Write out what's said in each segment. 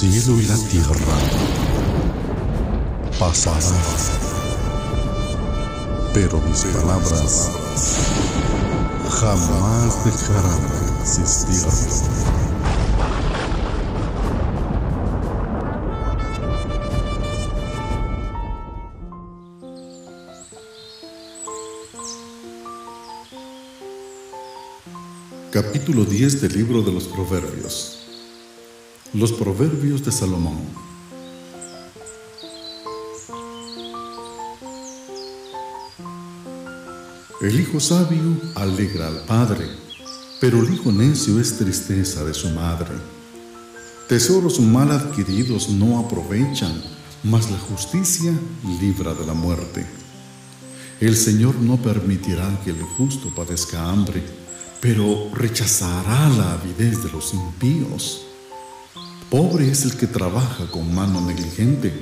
cielo y la tierra pasarán, pero mis palabras jamás dejarán de existir. Capítulo 10 del libro de los Proverbios. Los Proverbios de Salomón. El hijo sabio alegra al padre, pero el hijo necio es tristeza de su madre. Tesoros mal adquiridos no aprovechan, mas la justicia libra de la muerte. El Señor no permitirá que el justo padezca hambre, pero rechazará la avidez de los impíos. Pobre es el que trabaja con mano negligente,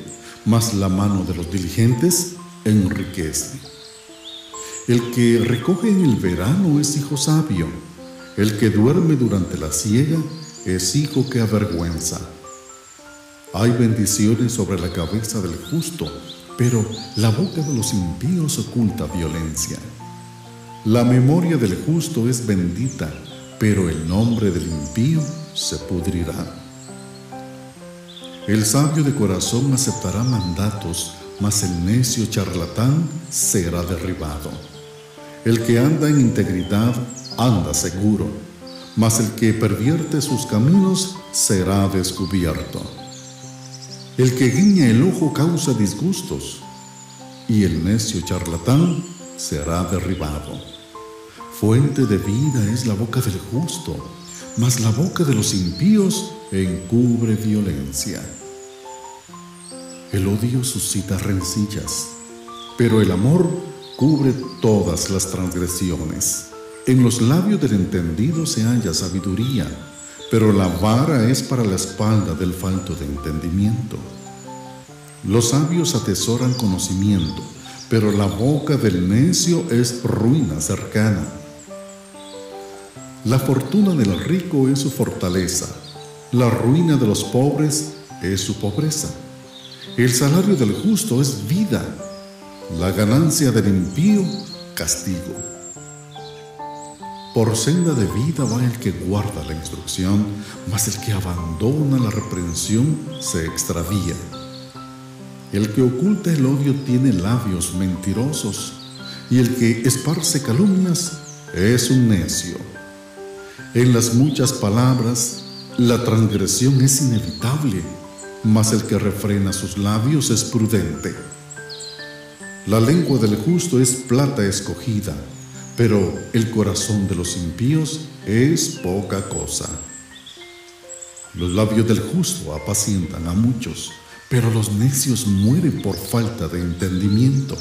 mas la mano de los diligentes enriquece. El que recoge en el verano es hijo sabio, el que duerme durante la siega es hijo que avergüenza. Hay bendiciones sobre la cabeza del justo, pero la boca de los impíos oculta violencia. La memoria del justo es bendita, pero el nombre del impío se pudrirá. El sabio de corazón aceptará mandatos, mas el necio charlatán será derribado. El que anda en integridad anda seguro, mas el que pervierte sus caminos será descubierto. El que guiña el ojo causa disgustos, y el necio charlatán será derribado. Fuente de vida es la boca del justo, mas la boca de los impíos encubre violencia. El odio suscita rencillas, pero el amor cubre todas las transgresiones. En los labios del entendido se halla sabiduría, pero la vara es para la espalda del falto de entendimiento. Los sabios atesoran conocimiento, pero la boca del necio es ruina cercana. La fortuna del rico es su fortaleza, la ruina de los pobres es su pobreza. El salario del justo es vida, la ganancia del impío castigo. Por senda de vida va el que guarda la instrucción, mas el que abandona la reprensión se extravía. El que oculta el odio tiene labios mentirosos, y el que esparce calumnias es un necio. En las muchas palabras, la transgresión es inevitable mas el que refrena sus labios es prudente. La lengua del justo es plata escogida, pero el corazón de los impíos es poca cosa. Los labios del justo apacientan a muchos, pero los necios mueren por falta de entendimiento.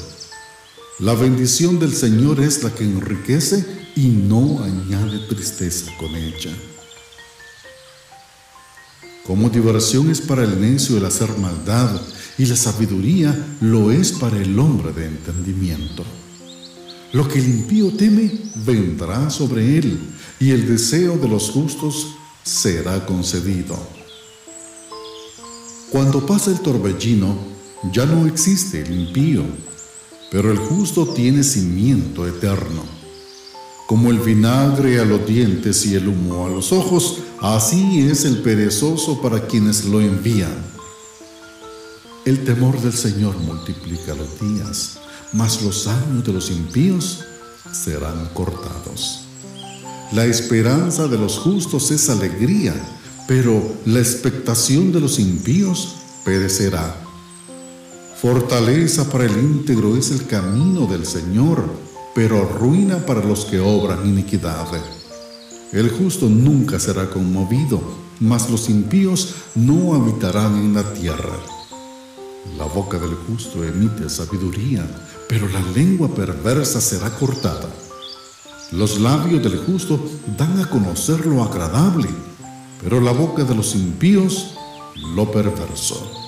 La bendición del Señor es la que enriquece y no añade tristeza con ella. Como diversión es para el necio el hacer maldad, y la sabiduría lo es para el hombre de entendimiento. Lo que el impío teme vendrá sobre él, y el deseo de los justos será concedido. Cuando pasa el torbellino, ya no existe el impío, pero el justo tiene cimiento eterno. Como el vinagre a los dientes y el humo a los ojos, así es el perezoso para quienes lo envían. El temor del Señor multiplica los días, mas los años de los impíos serán cortados. La esperanza de los justos es alegría, pero la expectación de los impíos perecerá. Fortaleza para el íntegro es el camino del Señor pero ruina para los que obran iniquidad. El justo nunca será conmovido, mas los impíos no habitarán en la tierra. La boca del justo emite sabiduría, pero la lengua perversa será cortada. Los labios del justo dan a conocer lo agradable, pero la boca de los impíos lo perverso.